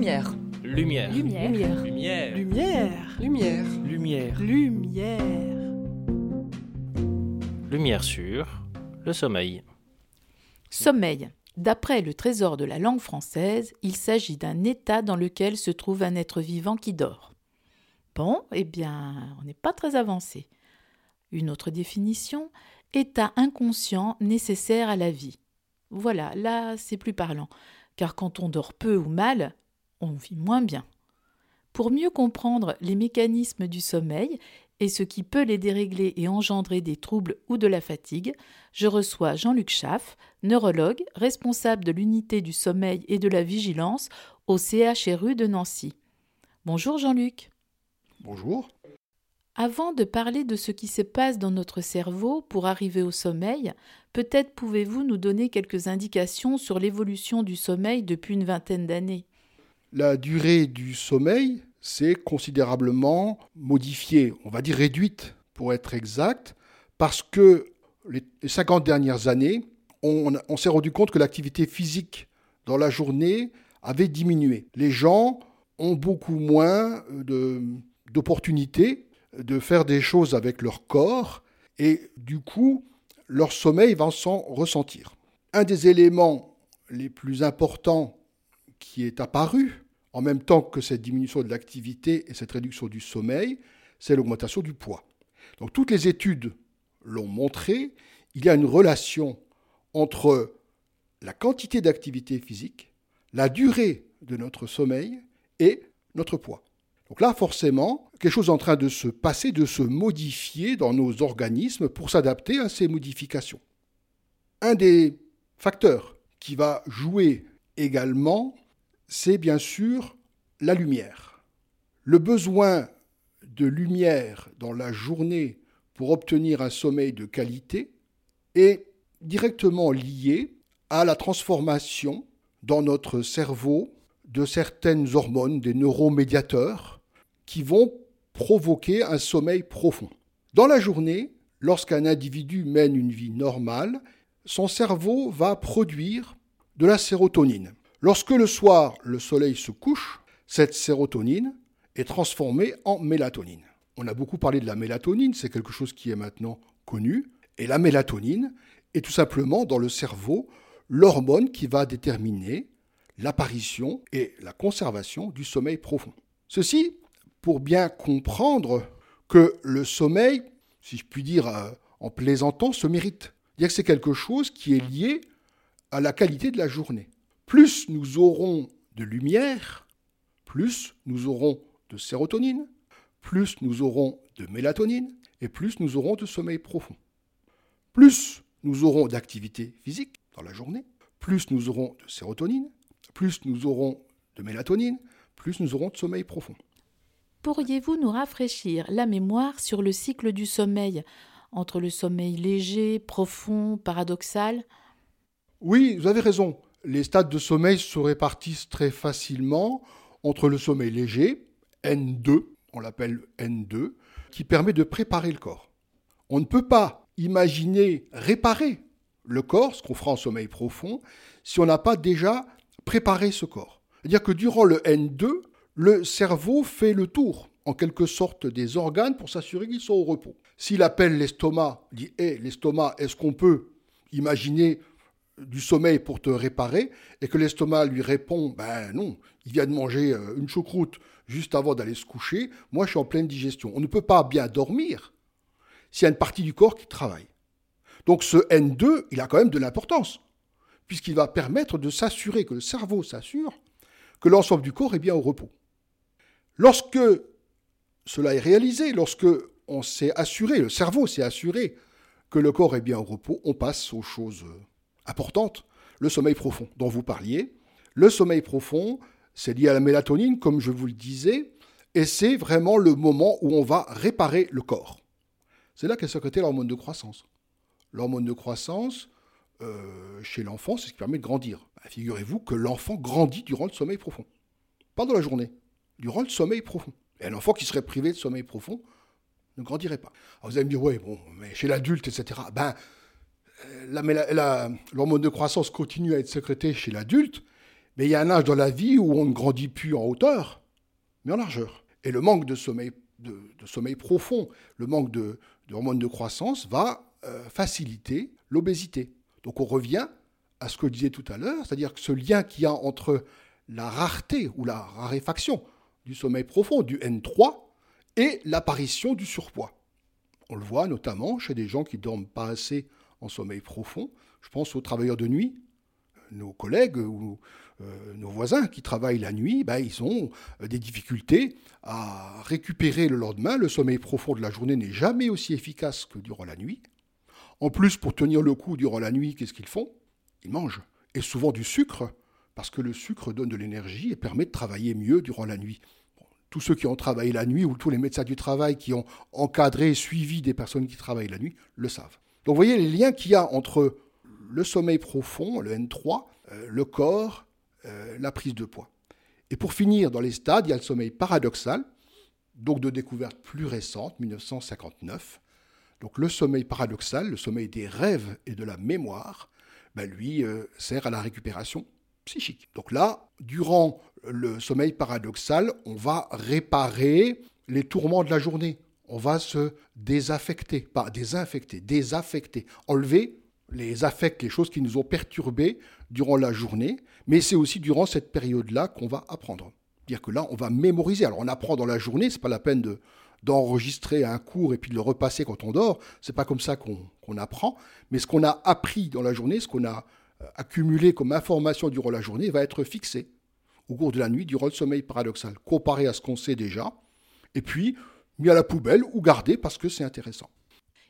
Lumière. Lumière. Lumière. Lumière. Lumière. Lumière. Lumière. Lumière. Lumière. Lumière sur le sommeil. Sommeil. D'après le Trésor de la langue française, il s'agit d'un état dans lequel se trouve un être vivant qui dort. Bon, eh bien, on n'est pas très avancé. Une autre définition état inconscient nécessaire à la vie. Voilà, là, c'est plus parlant, car quand on dort peu ou mal, on vit moins bien. Pour mieux comprendre les mécanismes du sommeil et ce qui peut les dérégler et engendrer des troubles ou de la fatigue, je reçois Jean-Luc Schaff, neurologue, responsable de l'unité du sommeil et de la vigilance au CHRU de Nancy. Bonjour Jean-Luc. Bonjour. Avant de parler de ce qui se passe dans notre cerveau pour arriver au sommeil, peut-être pouvez-vous nous donner quelques indications sur l'évolution du sommeil depuis une vingtaine d'années? La durée du sommeil s'est considérablement modifiée, on va dire réduite pour être exact, parce que les 50 dernières années, on, s'est rendu compte que l'activité physique dans la journée avait diminué. Les gens ont beaucoup moins de- d'opportunités de faire des choses avec leur corps et du coup, leur sommeil va s'en ressentir. Un des éléments les plus importants qui est apparu en même temps que cette diminution de l'activité et cette réduction du sommeil, c'est l'augmentation du poids. Donc toutes les études l'ont montré, il y a une relation entre la quantité d'activité physique, la durée de notre sommeil et notre poids. Donc là, forcément, quelque chose est en train de se passer, de se modifier dans nos organismes pour s'adapter à ces modifications. Un des facteurs qui va jouer également, c'est bien sûr la lumière. Le besoin de lumière dans la journée pour obtenir un sommeil de qualité est directement lié à la transformation dans notre cerveau de certaines hormones, des neuromédiateurs, qui vont provoquer un sommeil profond. Dans la journée, lorsqu'un individu mène une vie normale, son cerveau va produire de la sérotonine. Lorsque le soir, le soleil se couche, cette sérotonine est transformée en mélatonine. On a beaucoup parlé de la mélatonine, c'est quelque chose qui est maintenant connu. Et la mélatonine est tout simplement dans le cerveau l'hormone qui va déterminer l'apparition et la conservation du sommeil profond. Ceci pour bien comprendre que le sommeil, si je puis dire euh, en plaisantant, se mérite. Que c'est quelque chose qui est lié à la qualité de la journée. Plus nous aurons de lumière, plus nous aurons de sérotonine, plus nous aurons de mélatonine et plus nous aurons de sommeil profond. Plus nous aurons d'activité physique dans la journée, plus nous aurons de sérotonine, plus nous aurons de mélatonine, plus nous aurons de sommeil profond. Pourriez-vous nous rafraîchir la mémoire sur le cycle du sommeil, entre le sommeil léger, profond, paradoxal? Oui, vous avez raison. Les stades de sommeil se répartissent très facilement entre le sommeil léger, N2, on l'appelle N2, qui permet de préparer le corps. On ne peut pas imaginer réparer le corps, ce qu'on fera en sommeil profond, si on n'a pas déjà préparé ce corps. C'est-à-dire que durant le N2, le cerveau fait le tour, en quelque sorte, des organes pour s'assurer qu'ils sont au repos. S'il appelle l'estomac, dit Hé, l'estomac, est-ce qu'on peut imaginer du sommeil pour te réparer et que l'estomac lui répond ben non, il vient de manger euh, une choucroute juste avant d'aller se coucher, moi je suis en pleine digestion. On ne peut pas bien dormir s'il y a une partie du corps qui travaille. Donc ce N2, il a quand même de l'importance, puisqu'il va permettre de s'assurer, que le cerveau s'assure que l'ensemble du corps est bien au repos. Lorsque cela est réalisé, lorsque on s'est assuré, le cerveau s'est assuré que le corps est bien au repos, on passe aux choses importantes, le sommeil profond dont vous parliez. Le sommeil profond, c'est lié à la mélatonine, comme je vous le disais, et c'est vraiment le moment où on va réparer le corps. C'est là qu'est sécrétée l'hormone de croissance. L'hormone de croissance, euh, chez l'enfant, c'est ce qui permet de grandir. Bah, Figurez-vous que l'enfant grandit durant le sommeil profond. Pas dans la journée, durant le sommeil profond. Et un enfant qui serait privé de sommeil profond ne grandirait pas. Vous allez me dire, ouais, bon, mais chez l'adulte, etc. Ben, euh, la méla- la- l'hormone de croissance continue à être sécrétée chez l'adulte, Mais il y a un âge dans la vie où on ne grandit plus en hauteur, mais en largeur. Et le manque de sommeil, de, sommeil profond, le manque de, hormones de croissance va euh, faciliter l'obésité. Donc on revient à ce que je disais tout à l'heure, c'est-à-dire que ce lien qu'il y a entre la rareté ou la raréfaction du sommeil profond, du N3, et l'apparition du surpoids. On le voit notamment chez des gens qui dorment pas assez en sommeil profond. Je pense aux travailleurs de nuit, nos collègues ou euh, nos voisins qui travaillent la nuit, ben, ils ont euh, des difficultés à récupérer le lendemain. Le sommeil profond de la journée n'est jamais aussi efficace que durant la nuit. En plus, pour tenir le coup durant la nuit, qu'est-ce qu'ils font? Ils mangent. Et souvent du sucre, parce que le sucre donne de l'énergie et permet de travailler mieux durant la nuit. tous ceux qui ont travaillé la nuit ou tous les médecins du travail qui ont encadré et suivi des personnes qui travaillent la nuit le savent. Donc vous voyez les liens qu'il y a entre le sommeil profond, le N3, euh, le corps, euh, la prise de poids. Et pour finir, dans les stades, il y a le sommeil paradoxal, donc de découverte plus récente, 1959. Donc le sommeil paradoxal, le sommeil des rêves et de la mémoire, ben lui euh, sert à la récupération psychique. Donc là, durant le sommeil paradoxal, on va réparer les tourments de la journée. On va se désaffecter, pas désinfecter, désaffecter, enlever les affects, les choses qui nous ont perturbés durant la journée, mais c'est aussi durant cette période-là qu'on va apprendre. Dire que là, on va mémoriser. Alors on apprend dans la journée, c'est pas la peine de, d'enregistrer un cours et puis de le repasser quand on dort. C'est pas comme ça qu'on apprend. Mais ce qu'on a appris dans la journée, ce qu'on a euh, accumulé comme information durant la journée, va être fixé au cours de la nuit durant le sommeil paradoxal, comparé à ce qu'on sait déjà, et puis mis à la poubelle ou gardé parce que c'est intéressant.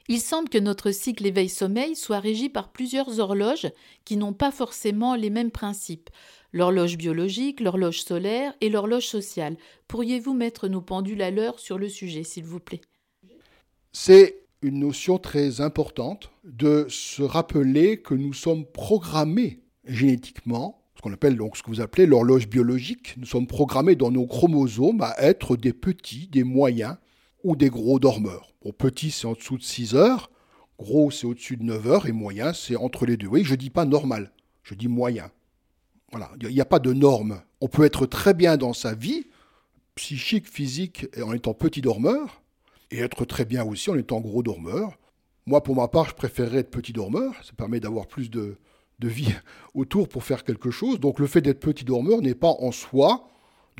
Il semble que notre cycle éveil-sommeil soit régi par plusieurs horloges qui n'ont pas forcément les mêmes principes. L'horloge biologique, l'horloge solaire et l'horloge sociale. Pourriez-vous mettre nos pendules à l'heure sur le sujet, s'il vous plaît? C'est une notion très importante de se rappeler que nous sommes programmés génétiquement, ce qu'on appelle donc ce que vous appelez l'horloge biologique. Nous sommes programmés dans nos chromosomes à être des petits, des moyens ou des gros dormeurs. Bon, petit, c'est en dessous de 6 heures, gros, c'est au-dessus de 9 heures, et moyen, c'est entre les deux. Oui, je ne dis pas normal, je dis moyen. Voilà, il n'y a pas de norme. On peut être très bien dans sa vie, psychique, physique, en étant petit dormeur, et être très bien aussi en étant gros dormeur. Moi, pour ma part, je préférerais être petit dormeur. Ça permet d'avoir plus de, de vie autour pour faire quelque chose. Donc le fait d'être petit dormeur n'est pas en soi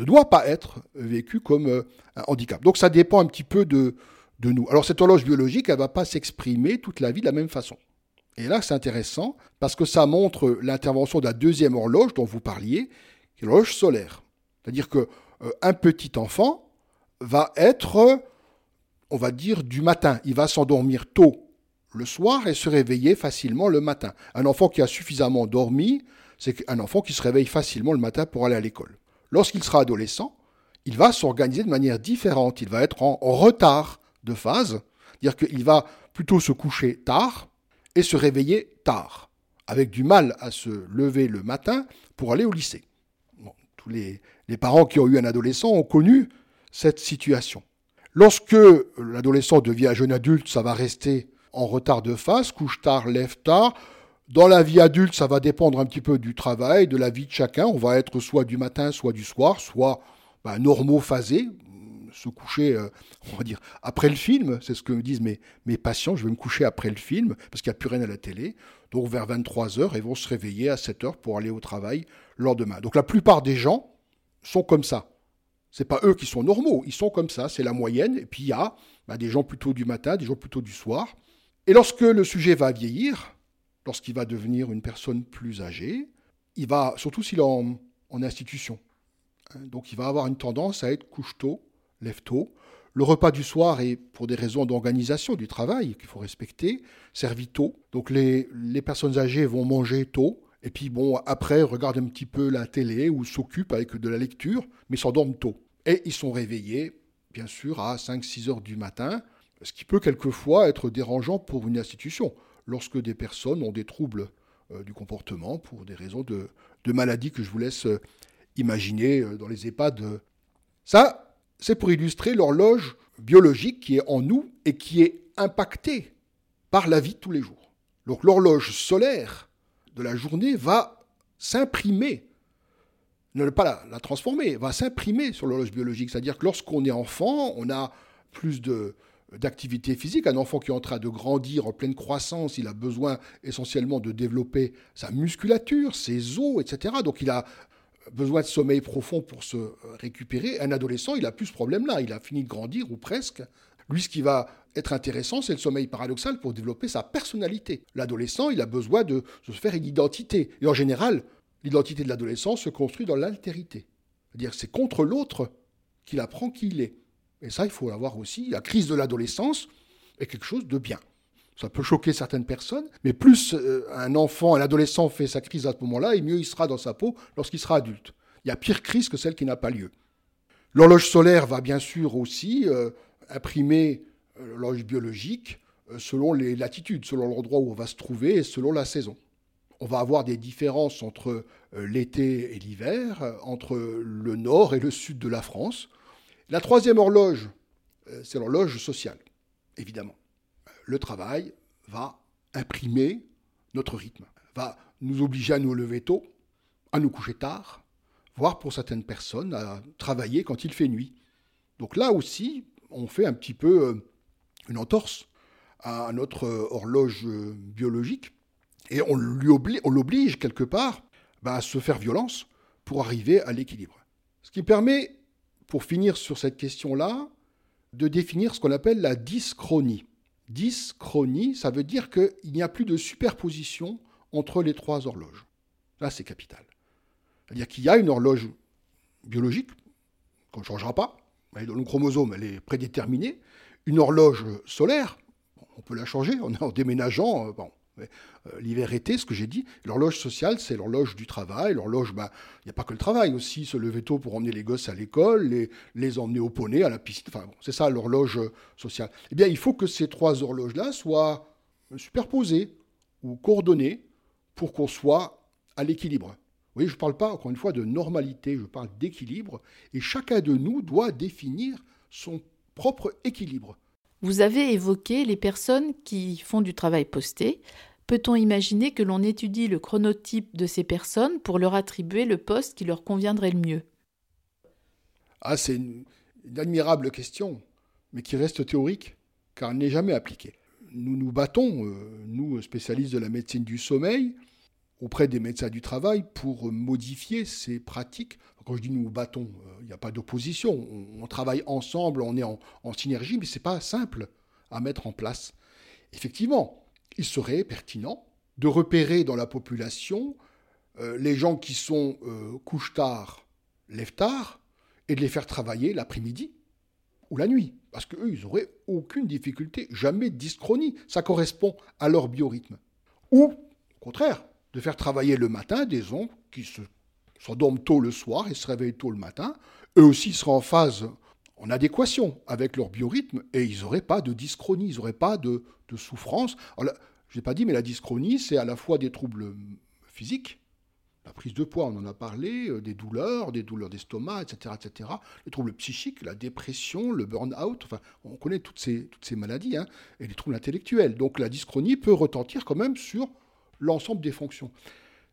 ne doit pas être vécu comme euh, un handicap. Donc ça dépend un petit peu de, nous. Alors cette horloge biologique, elle ne va pas s'exprimer toute la vie de la même façon. Et là, c'est intéressant parce que ça montre l'intervention de la deuxième horloge dont vous parliez, qui est l'horloge solaire. C'est-à-dire que euh, un petit enfant va être, on va dire, du matin. Il va s'endormir tôt le soir et se réveiller facilement le matin. Un enfant qui a suffisamment dormi, c'est un enfant qui se réveille facilement le matin pour aller à l'école. Lorsqu'il sera adolescent, il va s'organiser de manière différente. Il va être en retard de phase, c'est-à-dire qu'il va plutôt se coucher tard et se réveiller tard, avec du mal à se lever le matin pour aller au lycée. tous les, les parents qui ont eu un adolescent ont connu cette situation. Lorsque l'adolescent devient un jeune adulte, ça va rester en retard de phase, couche tard, lève tard, dans la vie adulte, ça va dépendre un petit peu du travail, de la vie de chacun. On va être soit du matin, soit du soir, soit bah, normaux phasés, se coucher, euh, on va dire, après le film. C'est ce que me disent mes, patients. Je vais me coucher après le film parce qu'il n'y a plus rien à la télé. Donc vers 23h, ils vont se réveiller à 7h pour aller au travail le lendemain. Donc la plupart des gens sont comme ça. Ce n'est pas eux qui sont normaux, ils sont comme ça, c'est la moyenne. Et puis il y a bah, des gens plutôt du matin, des gens plutôt du soir. Et lorsque le sujet va vieillir, lorsqu'il va devenir une personne plus âgée, il va, surtout s'il est en, institution, hein, donc il va avoir une tendance à être couche-tôt, lève-tôt. Le repas du soir est, pour des raisons d'organisation du travail qu'il faut respecter, servi tôt. Donc les, les personnes âgées vont manger tôt, et puis bon, après, regardent un petit peu la télé ou s'occupent avec de la lecture, mais s'endorment tôt. Et ils sont réveillés, bien sûr, à 5-6 heures du matin, ce qui peut quelquefois être dérangeant pour une institution lorsque des personnes ont des troubles euh, du comportement pour des raisons de, maladie que je vous laisse euh, imaginer euh, dans les EHPAD. Ça, c'est pour illustrer l'horloge biologique qui est en nous et qui est impactée par la vie de tous les jours. Donc l'horloge solaire de la journée va s'imprimer ne pas la transformer, va s'imprimer sur l'horloge biologique. C'est-à-dire que lorsqu'on est enfant, on a plus de, d'activité physique. Un enfant qui est en train de grandir en pleine croissance, il a besoin essentiellement de développer sa musculature, ses os, etc. Donc il a besoin de sommeil profond pour se récupérer. Un adolescent, il a plus ce problème-là. Il a fini de grandir ou presque. Lui, ce qui va être intéressant, c'est le sommeil paradoxal pour développer sa personnalité. L'adolescent, il a besoin de se faire une identité. Et en général, l'identité de l'adolescent se construit dans l'altérité. C'est-à-dire c'est contre l'autre qu'il apprend qui il est. Et ça, il faut l'avoir aussi. La crise de l'adolescence est quelque chose de bien. Ça peut choquer certaines personnes, mais plus euh, un enfant, un adolescent fait sa crise à ce moment-là, et mieux il sera dans sa peau lorsqu'il sera adulte. Il y a pire crise que celle qui n'a pas lieu. L'horloge solaire va bien sûr aussi euh, imprimer euh, l'horloge biologique selon les latitudes, selon l'endroit où on va se trouver et selon la saison. On va avoir des différences entre l'été et l'hiver, entre le nord et le sud de la France. La troisième horloge, euh, c'est l'horloge sociale, évidemment. Le travail va imprimer notre rythme, va nous obliger à nous lever tôt, à nous coucher tard, voire pour certaines personnes à travailler quand il fait nuit. Donc là aussi, on fait un petit peu euh, une entorse à notre horloge biologique et on l'oblige quelque part bah, à se faire violence pour arriver à l'équilibre. Ce qui permet pour finir sur cette question-là, de définir ce qu'on appelle la dyschronie. Dyschronie, ça veut dire qu'il n'y a plus de superposition entre les trois horloges. Là, c'est capital. C'est-à-dire qu'il y a une horloge biologique, qu'on ne changera pas, elle est dans le chromosome, elle est prédéterminée. Une horloge solaire, on peut la changer en, déménageant. Euh, l'hiver-été, ce que j'ai dit, l'horloge sociale, c'est l'horloge du travail. L'horloge, ben, il n'y a pas que le travail aussi, se lever tôt pour emmener les gosses à l'école, les, les emmener au poney, à la piscine. Enfin, c'est ça l'horloge euh, sociale. Eh bien, il faut que ces trois horloges-là soient superposées ou coordonnées pour qu'on soit à l'équilibre. Voyez, je ne parle pas, encore une fois, de normalité, je parle d'équilibre, et chacun de nous doit définir son propre équilibre. Vous avez évoqué les personnes qui font du travail posté. Peut-on imaginer que l'on étudie le chronotype de ces personnes pour leur attribuer le poste qui leur conviendrait le mieux? Ah, c'est une, admirable question, mais qui reste théorique, car elle n'est jamais appliquée. Nous nous battons, euh, nous spécialistes de la médecine du sommeil, auprès des médecins du travail pour modifier ces pratiques. Quand je dis nous battons, euh, il n'y a pas d'opposition. On, travaille ensemble, on est en, en synergie, mais ce n'est pas simple à mettre en place. Effectivement, il serait pertinent de repérer dans la population euh, les gens qui sont euh, tard, lève tard, et de les faire travailler l'après-midi ou la nuit. Parce qu'eux, ils n'auraient aucune difficulté, jamais dyschronie. Ça correspond à leur biorhythme. Ou, au contraire, de faire travailler le matin des gens qui se, s'endorment tôt le soir et se réveillent tôt le matin. Eux aussi en phase, en adéquation avec leur biorhythme et ils n'auraient pas de dyschronie, ils n'auraient pas de, souffrance. Je n'ai pas dit, mais la dyschronie, c'est à la fois des troubles physiques, la prise de poids, on en a parlé, euh, des douleurs, des douleurs d'estomac, etc., etc., les troubles psychiques, la dépression, le burn-out, enfin, on connaît toutes ces, toutes ces maladies, hein, et les troubles intellectuels. Donc la dyschronie peut retentir quand même sur l'ensemble des fonctions.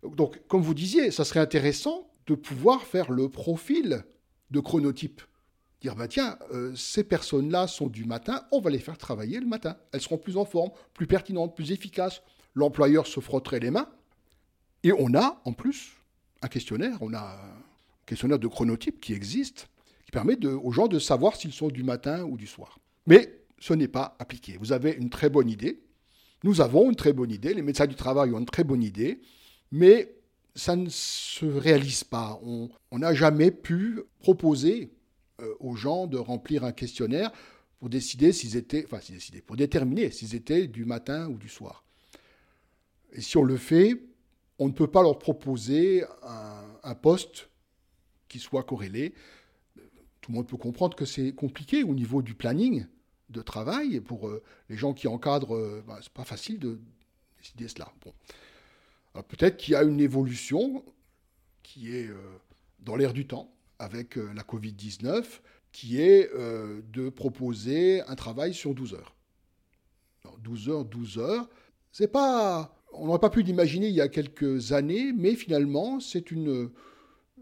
Donc, comme vous disiez, ça serait intéressant de pouvoir faire le profil de chronotype dire bah tiens, euh, ces personnes-là sont du matin, on va les faire travailler le matin. Elles seront plus en forme, plus pertinentes, plus efficaces. L'employeur se frotterait les mains. Et on a en plus un questionnaire, on a un questionnaire de chronotype qui existe, qui permet aux gens de savoir s'ils sont du matin ou du soir. Mais ce n'est pas appliqué. Vous avez une très bonne idée. Nous avons une très bonne idée. Les médecins du travail ont une très bonne idée. Mais ça ne se réalise pas. On n'a jamais pu proposer aux gens de remplir un questionnaire pour décider s'ils étaient, enfin, pour déterminer s'ils étaient du matin ou du soir. Et si on le fait, on ne peut pas leur proposer un, poste qui soit corrélé. Tout le monde peut comprendre que c'est compliqué au niveau du planning de travail. Et pour euh, les gens qui encadrent, euh, bah, ce n'est pas facile de décider cela. Bon. Peut-être qu'il y a une évolution qui est dans l'air du temps avec euh, la Covid-19, qui est euh, de proposer un travail sur 12 heures. 12 heures, 12 heures, c'est pas... On n'aurait pas pu l'imaginer il y a quelques années, mais finalement, c'est une,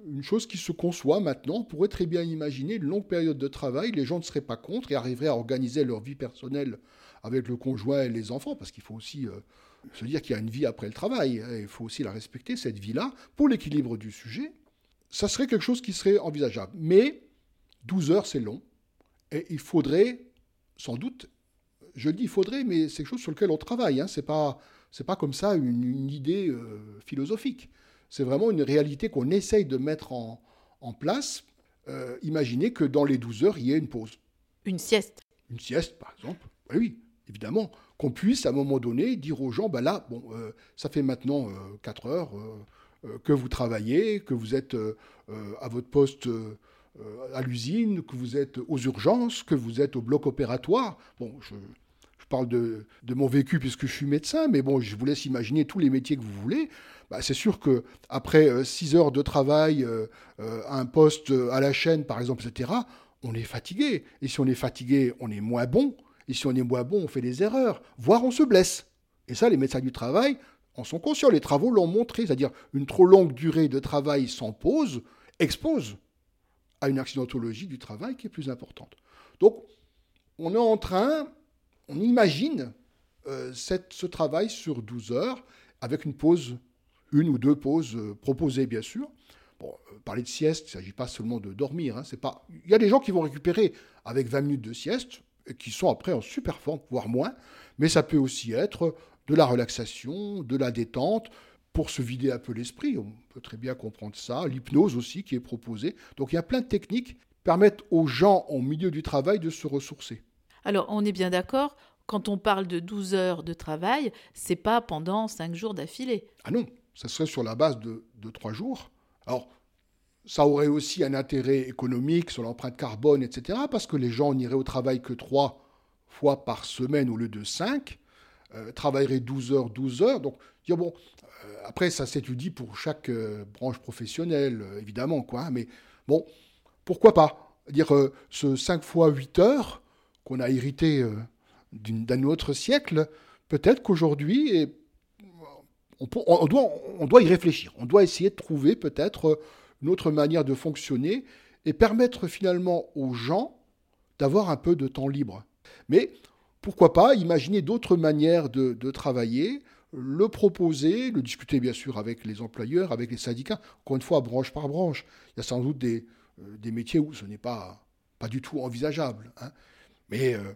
une chose qui se conçoit maintenant. On pourrait très bien imaginer une longue période de travail, les gens ne seraient pas contre et arriveraient à organiser leur vie personnelle avec le conjoint et les enfants, parce qu'il faut aussi euh, se dire qu'il y a une vie après le travail. Hein, il faut aussi la respecter, cette vie-là, pour l'équilibre du sujet. Ça serait quelque chose qui serait envisageable. Mais 12 heures, c'est long. Et il faudrait, sans doute, je dis il faudrait, mais c'est quelque chose sur lequel on travaille. Hein. Ce n'est pas, pas comme ça une, idée euh, philosophique. C'est vraiment une réalité qu'on essaye de mettre en, place. Euh, imaginez que dans les 12 heures, il y ait une pause. Une sieste. Une sieste, par exemple. Oui, évidemment. Qu'on puisse, à un moment donné, dire aux gens, ben là, bon, euh, ça fait maintenant 4 heures que vous travaillez, que vous êtes à votre poste à l'usine, que vous êtes aux urgences, que vous êtes au bloc opératoire. Bon, je, parle de, mon vécu puisque je suis médecin, mais bon, je vous laisse imaginer tous les métiers que vous voulez. Bah, c'est sûr que après 6 euh, heures de travail euh, euh, à un poste à la chaîne, par exemple, etc., on est fatigué. Et si on est fatigué, on est moins bon. Et si on est moins bon, on fait des erreurs, voire on se blesse. Et ça, les médecins du travail en sont conscients. Les travaux l'ont montré, c'est-à-dire une trop longue durée de travail sans pause expose à une accidentologie du travail qui est plus importante. Donc, on est en train, on imagine ce travail sur 12 heures avec une pause une ou deux pauses euh, proposées, bien sûr. Bon, euh, parler de sieste, il ne s'agit pas seulement de dormir. Hein, pas... Il y a des gens qui vont récupérer avec 20 minutes de sieste et qui sont après en super forme, voire moins. Mais ça peut aussi être de la relaxation, de la détente, pour se vider un peu l'esprit. On peut très bien comprendre ça. L'hypnose aussi qui est proposée. Donc il y a plein de techniques qui permettent aux gens au milieu du travail de se ressourcer. Alors on est bien d'accord, quand on parle de 12 heures de travail, c'est pas pendant 5 jours d'affilée. Ah non, ça serait sur la base de, trois jours. Alors, ça aurait aussi un intérêt économique sur l'empreinte carbone, etc., parce que les gens n'iraient au travail que trois fois par semaine au lieu de cinq, euh, travailleraient 12 heures, 12 heures. Donc, dire, bon, euh, après, ça s'étudie pour chaque euh, branche professionnelle, évidemment, quoi. Hein, mais bon, pourquoi pas Dire ce 5 fois 8 heures qu'on a hérité d'un autre siècle, peut-être qu'aujourd'hui, on, doit, on doit y réfléchir. On doit essayer de trouver peut-être une autre manière de fonctionner et permettre finalement aux gens d'avoir un peu de temps libre. Mais pourquoi pas imaginer d'autres manières de, travailler, le proposer, le discuter bien sûr avec les employeurs, avec les syndicats, encore une fois branche par branche. Il y a sans doute des, euh, métiers où ce n'est pas, pas du tout envisageable. Hein. Mais euh,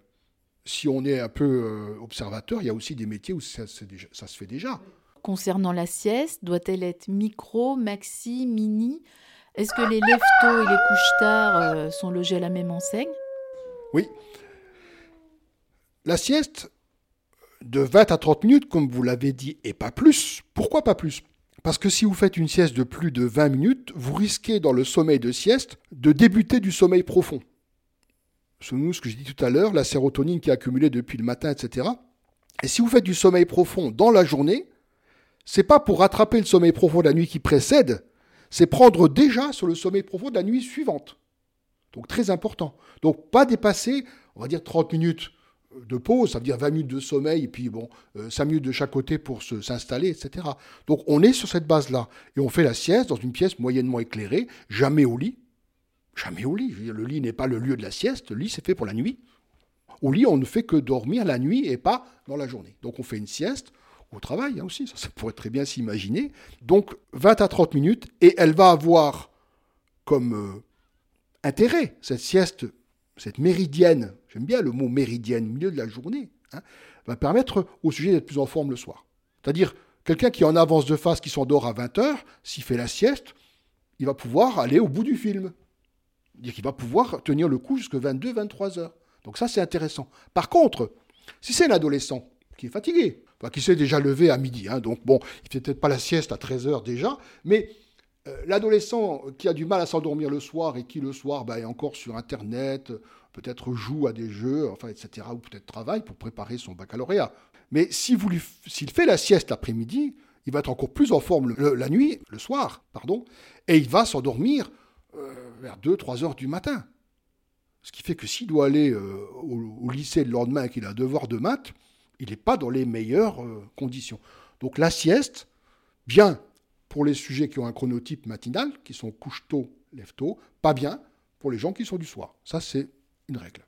si on est un peu euh, observateur, il y a aussi des métiers où ça, ça se fait déjà. Concernant la sieste, doit-elle être micro, maxi, mini? Est-ce que les leftos et les couches-tard euh, sont logés à la même enseigne? Oui. La sieste, de 20 à 30 minutes, comme vous l'avez dit, et pas plus. Pourquoi pas plus? Parce que si vous faites une sieste de plus de 20 minutes, vous risquez dans le sommeil de sieste de débuter du sommeil profond. Souvenez-vous ce que j'ai dit tout à l'heure, la sérotonine qui est accumulée depuis le matin, etc. Et si vous faites du sommeil profond dans la journée, c'est pas pour rattraper le sommeil profond de la nuit qui précède, c'est prendre déjà sur le sommeil profond de la nuit suivante. Donc très important. Donc pas dépasser, on va dire 30 minutes de pause, ça veut dire 20 minutes de sommeil, et puis bon, 5 euh, minutes de chaque côté pour s'installer, etc. Donc on est sur cette base-là. Et on fait la sieste dans une pièce moyennement éclairée, jamais au lit. Jamais au lit. le lit n'est pas le lieu de la sieste, le lit c'est fait pour la nuit. Au lit, on ne fait que dormir la nuit et pas dans la journée. Donc on fait une sieste, au travail hein, aussi, ça, pourrait très bien s'imaginer. Donc 20 à 30 minutes, et elle va avoir comme euh, intérêt cette sieste, cette méridienne, j'aime bien le mot méridienne, milieu de la journée, hein, va permettre au sujet d'être plus en forme le soir. C'est-à-dire, quelqu'un qui est en avance de face, qui s'endort à 20 heures, s'il fait la sieste, il va pouvoir aller au bout du film. C'est-à-dire qu'il va pouvoir tenir le coup jusqu'à 22, 23 heures. Donc ça, c'est intéressant. Par contre, si c'est un adolescent qui est fatigué, qui s'est déjà levé à midi. Hein, donc bon, il fait peut-être pas la sieste à 13 heures déjà, mais l'adolescent qui a du mal à s'endormir le soir et qui le soir bah, est encore sur Internet, peut-être joue à des jeux, enfin, etc., ou peut-être travaille pour préparer son baccalauréat. Mais s'il fait la sieste l'après-midi, il va être encore plus en forme la nuit, le soir, pardon, et il va s'endormir euh, vers 2-3 heures du matin. Ce qui fait que s'il doit aller euh, au, lycée le lendemain et qu'il a un devoir de maths, il n'est pas dans les meilleures euh, conditions. Donc la sieste, bien pour les sujets qui ont un chronotype matinal, qui sont couche tôt, lève tôt, pas bien pour les gens qui sont du soir. Ça, c'est une règle.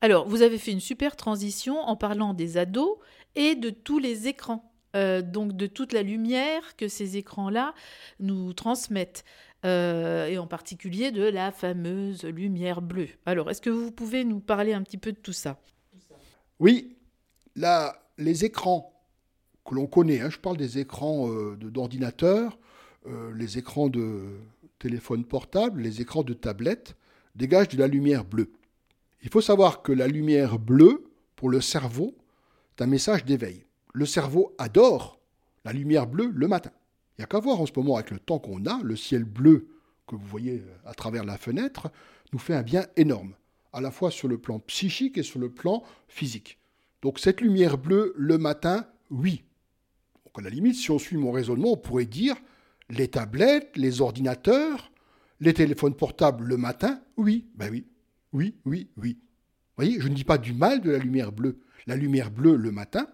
Alors, vous avez fait une super transition en parlant des ados et de tous les écrans. Euh, donc de toute la lumière que ces écrans-là nous transmettent, euh, et en particulier de la fameuse lumière bleue. Alors, est-ce que vous pouvez nous parler un petit peu de tout ça? Oui, là, les écrans que l'on connaît, hein, je parle des écrans euh, d'ordinateur, les écrans de téléphone portable, les écrans de tablette, dégagent de la lumière bleue. Il faut savoir que la lumière bleue, pour le cerveau, est un message d'éveil. Le cerveau adore la lumière bleue le matin. Il n'y a qu'à voir en ce moment avec le temps qu'on a, le ciel bleu que vous voyez à travers la fenêtre nous fait un bien énorme, à la fois sur le plan psychique et sur le plan physique. Donc cette lumière bleue le matin, oui. Donc la limite, si on suit mon raisonnement, on pourrait dire les tablettes, les ordinateurs, les téléphones portables le matin, oui, ben oui. Oui, oui, oui. Vous voyez, je ne dis pas du mal de la lumière bleue. La lumière bleue le matin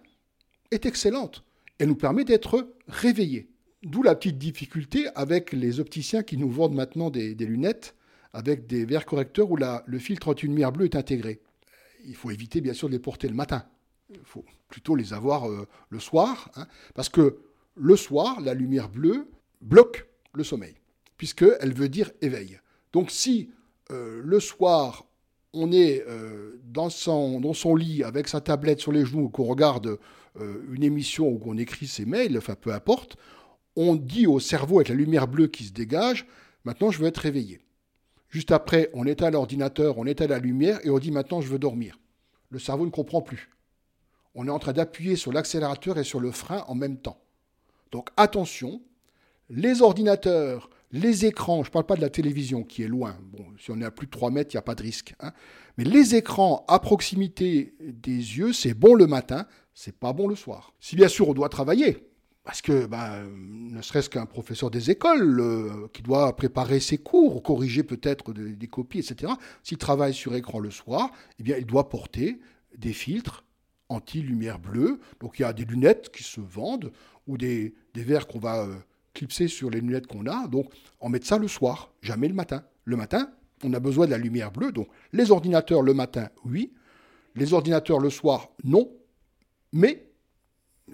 est excellente. Elle nous permet d'être réveillés. D'où la petite difficulté avec les opticiens qui nous vendent maintenant des, lunettes avec des verres correcteurs où le filtre anti-lumière bleue est intégré. Il faut éviter bien sûr de les porter le matin. Il faut plutôt les avoir euh, le soir, hein, parce que le soir, la lumière bleue bloque le sommeil, puisqu'elle veut dire éveil. Donc si euh, le soir, on est euh, dans, son, lit avec sa tablette sur les genoux, qu'on regarde une émission ou qu'on écrit ses mails, enfin peu importe, on dit au cerveau avec la lumière bleue qui se dégage, maintenant je veux être réveillé. Juste après, on éteint l'ordinateur, on éteint la lumière et on dit maintenant je veux dormir. Le cerveau ne comprend plus. On est en train d'appuyer sur l'accélérateur et sur le frein en même temps. Donc attention, les ordinateurs, les écrans, je ne parle pas de la télévision qui est loin, si on est à plus de 3 mètres, il n'y a pas de risque. Hein. Mais les écrans à proximité des yeux, c'est bon le matin, c'est pas bon le soir. Si bien sûr on doit travailler, parce que ben, ne serait-ce qu'un professeur des écoles euh, qui doit préparer ses cours, corriger peut-être des, copies, etc., s'il travaille sur écran le soir, eh bien il doit porter des filtres anti-lumière bleue. Donc il y a des lunettes qui se vendent ou des, verres qu'on va... Euh, clipser sur les lunettes qu'on a. Donc, on met ça le soir, jamais le matin. Le matin, on a besoin de la lumière bleue. Donc, les ordinateurs le matin, oui. Les ordinateurs le soir, non. Mais,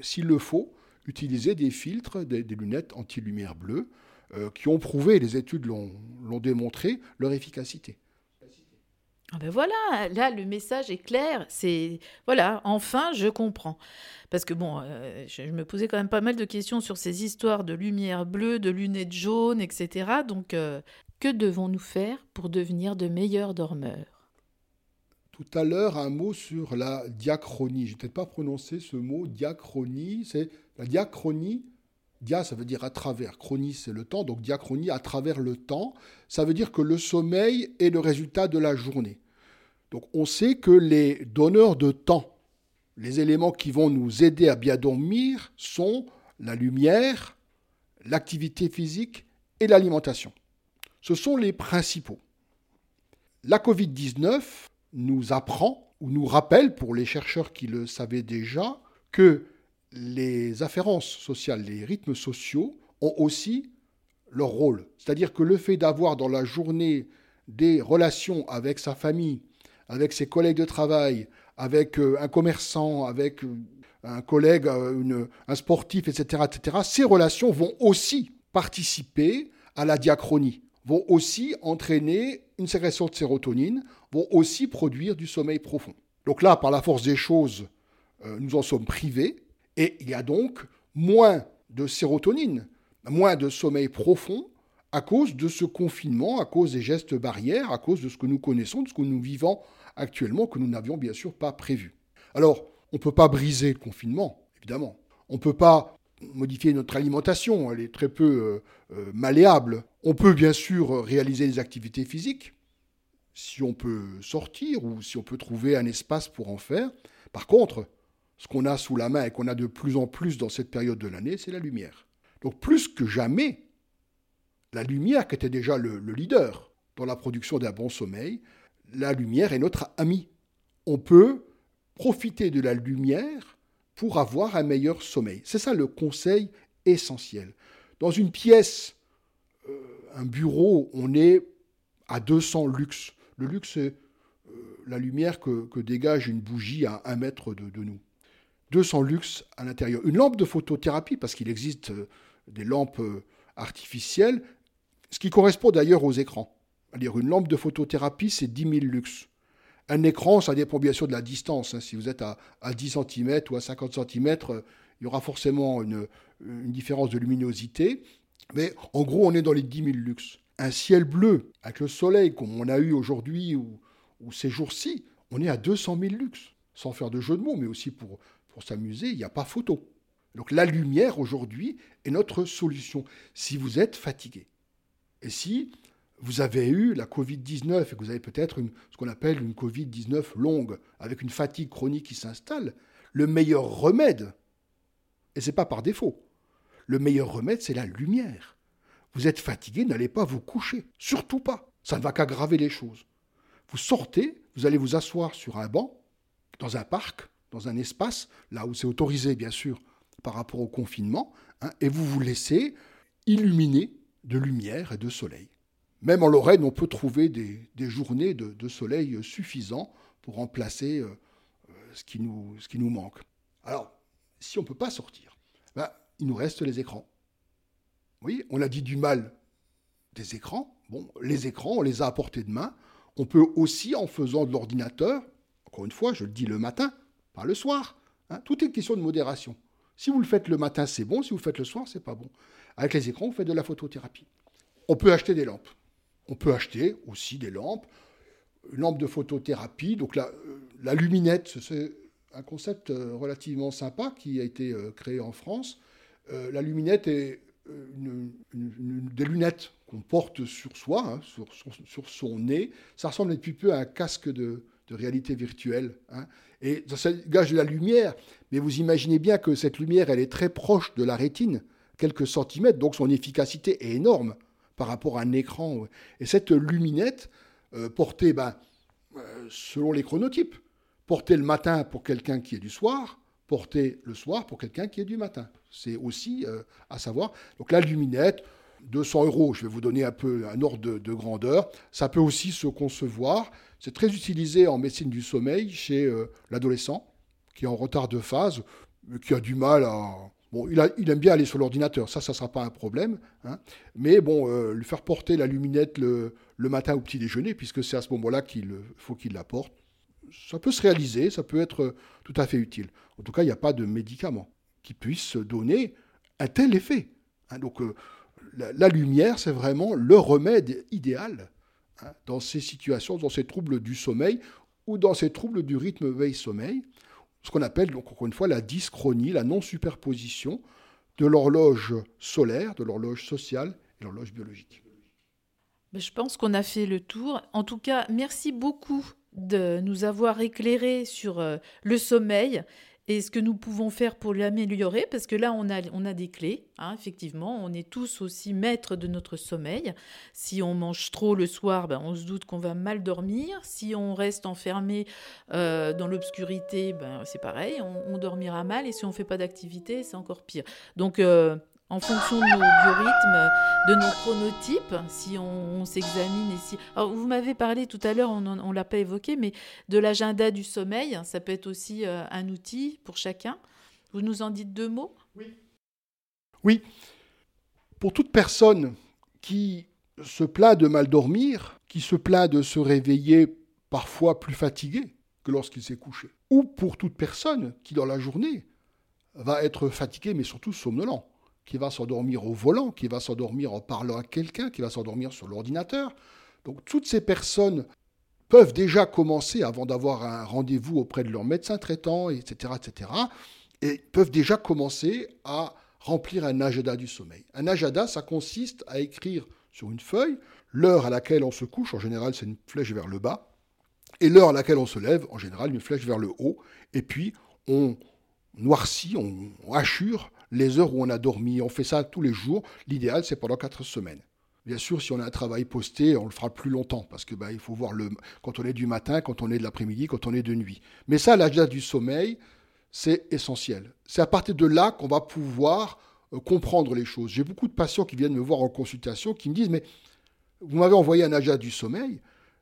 s'il le faut, utiliser des filtres, des, lunettes anti-lumière bleue, euh, qui ont prouvé, les études l'ont démontré, leur efficacité. Ah ben voilà, là le message est clair, c'est voilà, enfin je comprends. Parce que bon, euh, je, me posais quand même pas mal de questions sur ces histoires de lumière bleue, de lunettes jaunes, etc. Donc euh, que devons-nous faire pour devenir de meilleurs dormeurs? Tout à l'heure, un mot sur la diachronie. Je n'ai peut-être pas prononcé ce mot, diachronie. C'est la diachronie. Dia, ça veut dire à travers. Chronie, c'est le temps. Donc diachronie, à travers le temps. Ça veut dire que le sommeil est le résultat de la journée. Donc on sait que les donneurs de temps, les éléments qui vont nous aider à bien dormir sont la lumière, l'activité physique et l'alimentation. Ce sont les principaux. La Covid-19 nous apprend ou nous rappelle, pour les chercheurs qui le savaient déjà, que les afférences sociales, les rythmes sociaux ont aussi leur rôle. C'est-à-dire que le fait d'avoir dans la journée des relations avec sa famille, avec ses collègues de travail, avec euh, un commerçant, avec euh, un collègue, euh, un sportif, etc., etc., ces relations vont aussi participer à la diachronie, vont aussi entraîner une sécrétion de sérotonine, vont aussi produire du sommeil profond. Donc là, par la force des choses, nous en sommes privés, et il y a donc moins de sérotonine, moins de sommeil profond à cause de ce confinement, à cause des gestes barrières, à cause de ce que nous connaissons, de ce que nous vivons actuellement, que nous n'avions bien sûr pas prévu. Alors, on ne peut pas briser le confinement, évidemment. On ne peut pas modifier notre alimentation, elle est très peu euh, euh, malléable. On peut bien sûr réaliser des activités physiques, si on peut sortir ou si on peut trouver un espace pour en faire. Par contre, ce qu'on a sous la main et qu'on a de plus en plus dans cette période de l'année, c'est la lumière. Donc plus que jamais, la lumière qui était déjà le, leader dans la production d'un bon sommeil, la lumière est notre ami. On peut profiter de la lumière pour avoir un meilleur sommeil. C'est ça le conseil essentiel. Dans une pièce, euh, un bureau, on est à 200 lux. Le luxe, c'est euh, la lumière que, dégage une bougie à un mètre de nous. 200 lux à l'intérieur. Une lampe de photothérapie, parce qu'il existe des lampes artificielles, ce qui correspond d'ailleurs aux écrans. -dire une lampe de photothérapie, c'est 10 000 lux. Un écran, ça dépend bien sûr de la distance. Hein. Si vous êtes à, 10 cm ou à 50 cm, euh, il y aura forcément une, différence de luminosité. Mais en gros, on est dans les 10 000 lux. Un ciel bleu, avec le soleil, comme on a eu aujourd'hui ou, ces jours-ci, on est à 200 000 lux. Sans faire de jeu de mots, mais aussi pour, pour s'amuser, il n'y a pas photo. Donc la lumière aujourd'hui est notre solution si vous êtes fatigué. Et si vous avez eu la Covid-19 et que vous avez peut-être ce qu'on appelle une Covid-19 longue, avec une fatigue chronique qui s'installe, le meilleur remède, et ce n'est pas par défaut, le meilleur remède, c'est la lumière. Vous êtes fatigué, n'allez pas vous coucher. Surtout pas. Ça ne va qu'aggraver les choses. Vous sortez, vous allez vous asseoir sur un banc, dans un parc, dans un espace, là où c'est autorisé, bien sûr, par rapport au confinement, hein, et vous vous laissez illuminer de lumière et de soleil. Même en Lorraine, on peut trouver des, journées de, soleil suffisants pour remplacer euh, euh, ce, qui nous, ce qui nous manque. Alors, si on ne peut pas sortir, ben, il nous reste les écrans. Oui, on a dit du mal des écrans. Bon, les écrans, on les a à portée de main. On peut aussi, en faisant de l'ordinateur, encore une fois, je le dis le matin, le soir. Hein, tout est question de modération. Si vous le faites le matin, c'est bon. Si vous le faites le soir, c'est pas bon. Avec les écrans, vous faites de la photothérapie. On peut acheter des lampes. On peut acheter aussi des lampes, lampe de photothérapie. Donc la, euh, luminette, c'est un concept euh, relativement sympa qui a été euh, créé en France. la luminette est des lunettes qu'on porte sur soi, hein, sur, son nez. Ça ressemble petit peu à un casque de, réalité virtuelle. Hein. Et ça gage de la lumière, mais vous imaginez bien que cette lumière, elle est très proche de la rétine, quelques centimètres, donc son efficacité est énorme par rapport à un écran. Et cette luminette, euh, portée ben, euh, selon les chronotypes, portée le matin pour quelqu'un qui est du soir, portée le soir pour quelqu'un qui est du matin. C'est aussi euh, à savoir. Donc la luminette, 200 euros, je vais vous donner un peu un ordre de, de grandeur. Ça peut aussi se concevoir. C'est très utilisé en médecine du sommeil chez l'adolescent qui est en retard de phase, qui a du mal à, Bon, il, aime bien aller sur l'ordinateur, ça, ça ne sera pas un problème. Hein. Mais bon, euh, lui faire porter la luminette le, matin au petit déjeuner, puisque c'est à ce moment-là qu'il faut qu'il la porte, ça peut se réaliser, ça peut être tout à fait utile. En tout cas, il n'y a pas de médicament qui puisse donner un tel effet. Hein. Donc, euh, la, lumière, c'est vraiment le remède idéal hein, dans ces situations, dans ces troubles du sommeil ou dans ces troubles du rythme veille-sommeil ce qu'on appelle encore une fois la dyschronie, la non-superposition de l'horloge solaire, de l'horloge sociale et l'horloge biologique. Je pense qu'on a fait le tour. En tout cas, merci beaucoup de nous avoir éclairé sur euh, le sommeil et ce que nous pouvons faire pour l'améliorer, parce que là, on a, on a des clés, hein, effectivement, on est tous aussi maîtres de notre sommeil. Si on mange trop le soir, ben, on se doute qu'on va mal dormir. Si on reste enfermé euh, dans l'obscurité, ben, c'est pareil, on, dormira mal, et si on ne fait pas d'activité, c'est encore pire. Donc, euh, en fonction de nos biorhythmes, de nos chronotypes, si on, s'examine et si... Alors, vous m'avez parlé tout à l'heure, on ne l'a pas évoqué, mais de l'agenda du sommeil, ça peut être aussi euh, un outil pour chacun. Vous nous en dites deux mots? Oui. Oui. Pour toute personne qui se plaint de mal dormir, qui se plaint de se réveiller parfois plus fatigué que lorsqu'il s'est couché, ou pour toute personne qui dans la journée va être fatigué mais surtout somnolent, qui va s'endormir au volant, qui va s'endormir en parlant à quelqu'un, qui va s'endormir sur l'ordinateur. Donc toutes ces personnes peuvent déjà commencer, avant d'avoir un rendez-vous auprès de leur médecin traitant, etc., etc., et peuvent déjà commencer à remplir un agenda du sommeil. Un agenda, ça consiste à écrire sur une feuille l'heure à laquelle on se couche, en général c'est une flèche vers le bas, et l'heure à laquelle on se lève, en général une flèche vers le haut, et puis on noircit, on, hachure les heures où on a dormi. On fait ça tous les jours. L'idéal, c'est pendant quatre semaines. Bien sûr, si on a un travail posté, on le fera plus longtemps, parce que bah, il faut voir le, quand on est du matin, quand on est de l'après-midi, quand on est de nuit. Mais ça, l'agenda du sommeil, c'est essentiel. C'est à partir de là qu'on va pouvoir euh, comprendre les choses. J'ai beaucoup de patients qui viennent me voir en consultation qui me disent Mais vous m'avez envoyé un agenda du sommeil,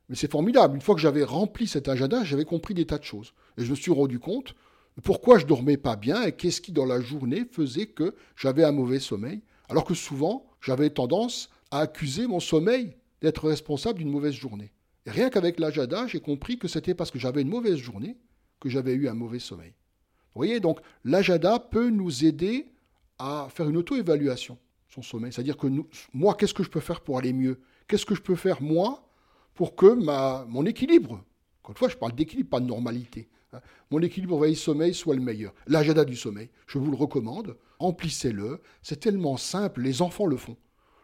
mais c'est formidable. Une fois que j'avais rempli cet agenda, j'avais compris des tas de choses. Et je me suis rendu compte pourquoi je dormais pas bien et qu'est-ce qui, dans la journée, faisait que j'avais un mauvais sommeil? Alors que souvent, j'avais tendance à accuser mon sommeil d'être responsable d'une mauvaise journée. Et rien qu'avec l'agenda, j'ai compris que c'était parce que j'avais une mauvaise journée que j'avais eu un mauvais sommeil. Vous voyez, donc l'agenda peut nous aider à faire une auto-évaluation, son sommeil. C'est-à-dire que moi, qu'est-ce que je peux faire pour aller mieux? Qu'est-ce que je peux faire, moi, pour que mon équilibre, encore une fois, je parle d'équilibre, pas de normalité, mon équilibre veille-sommeil soit le meilleur. L'agenda du sommeil, je vous le recommande, remplissez-le. C'est tellement simple, les enfants le font.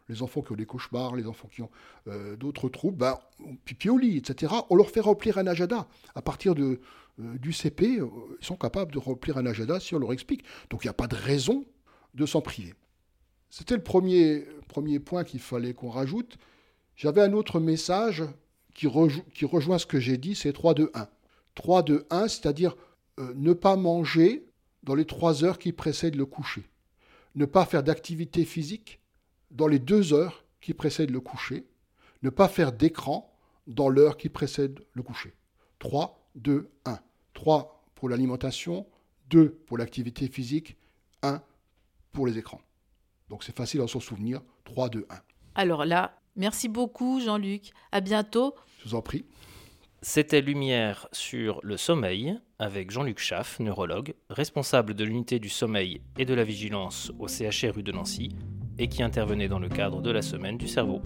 Les enfants qui ont des cauchemars, les enfants qui ont euh, d'autres troubles, ben, pipi au lit, etc., on leur fait remplir un agenda. À partir de, euh, du CP, euh, ils sont capables de remplir un agenda si on leur explique. Donc il n'y a pas de raison de s'en priver. C'était le premier, premier point qu'il fallait qu'on rajoute. J'avais un autre message qui, qui rejoint ce que j'ai dit, c'est 3-2-1. 3-2-1, c'est-à-dire ne pas manger dans les 3 heures qui précèdent le coucher. Ne pas faire d'activité physique dans les 2 heures qui précèdent le coucher. Ne pas faire d'écran dans l'heure qui précède le coucher. 3, 2, 1. 3 pour l'alimentation, 2 pour l'activité physique, 1 pour les écrans. Donc c'est facile à s'en souvenir. 3, 2, 1. Alors là, merci beaucoup Jean-Luc. À bientôt. Je vous en prie. C'était Lumière sur le sommeil avec Jean-Luc Schaff, neurologue, responsable de l'unité du sommeil et de la vigilance au CHRU de Nancy et qui intervenait dans le cadre de la semaine du cerveau.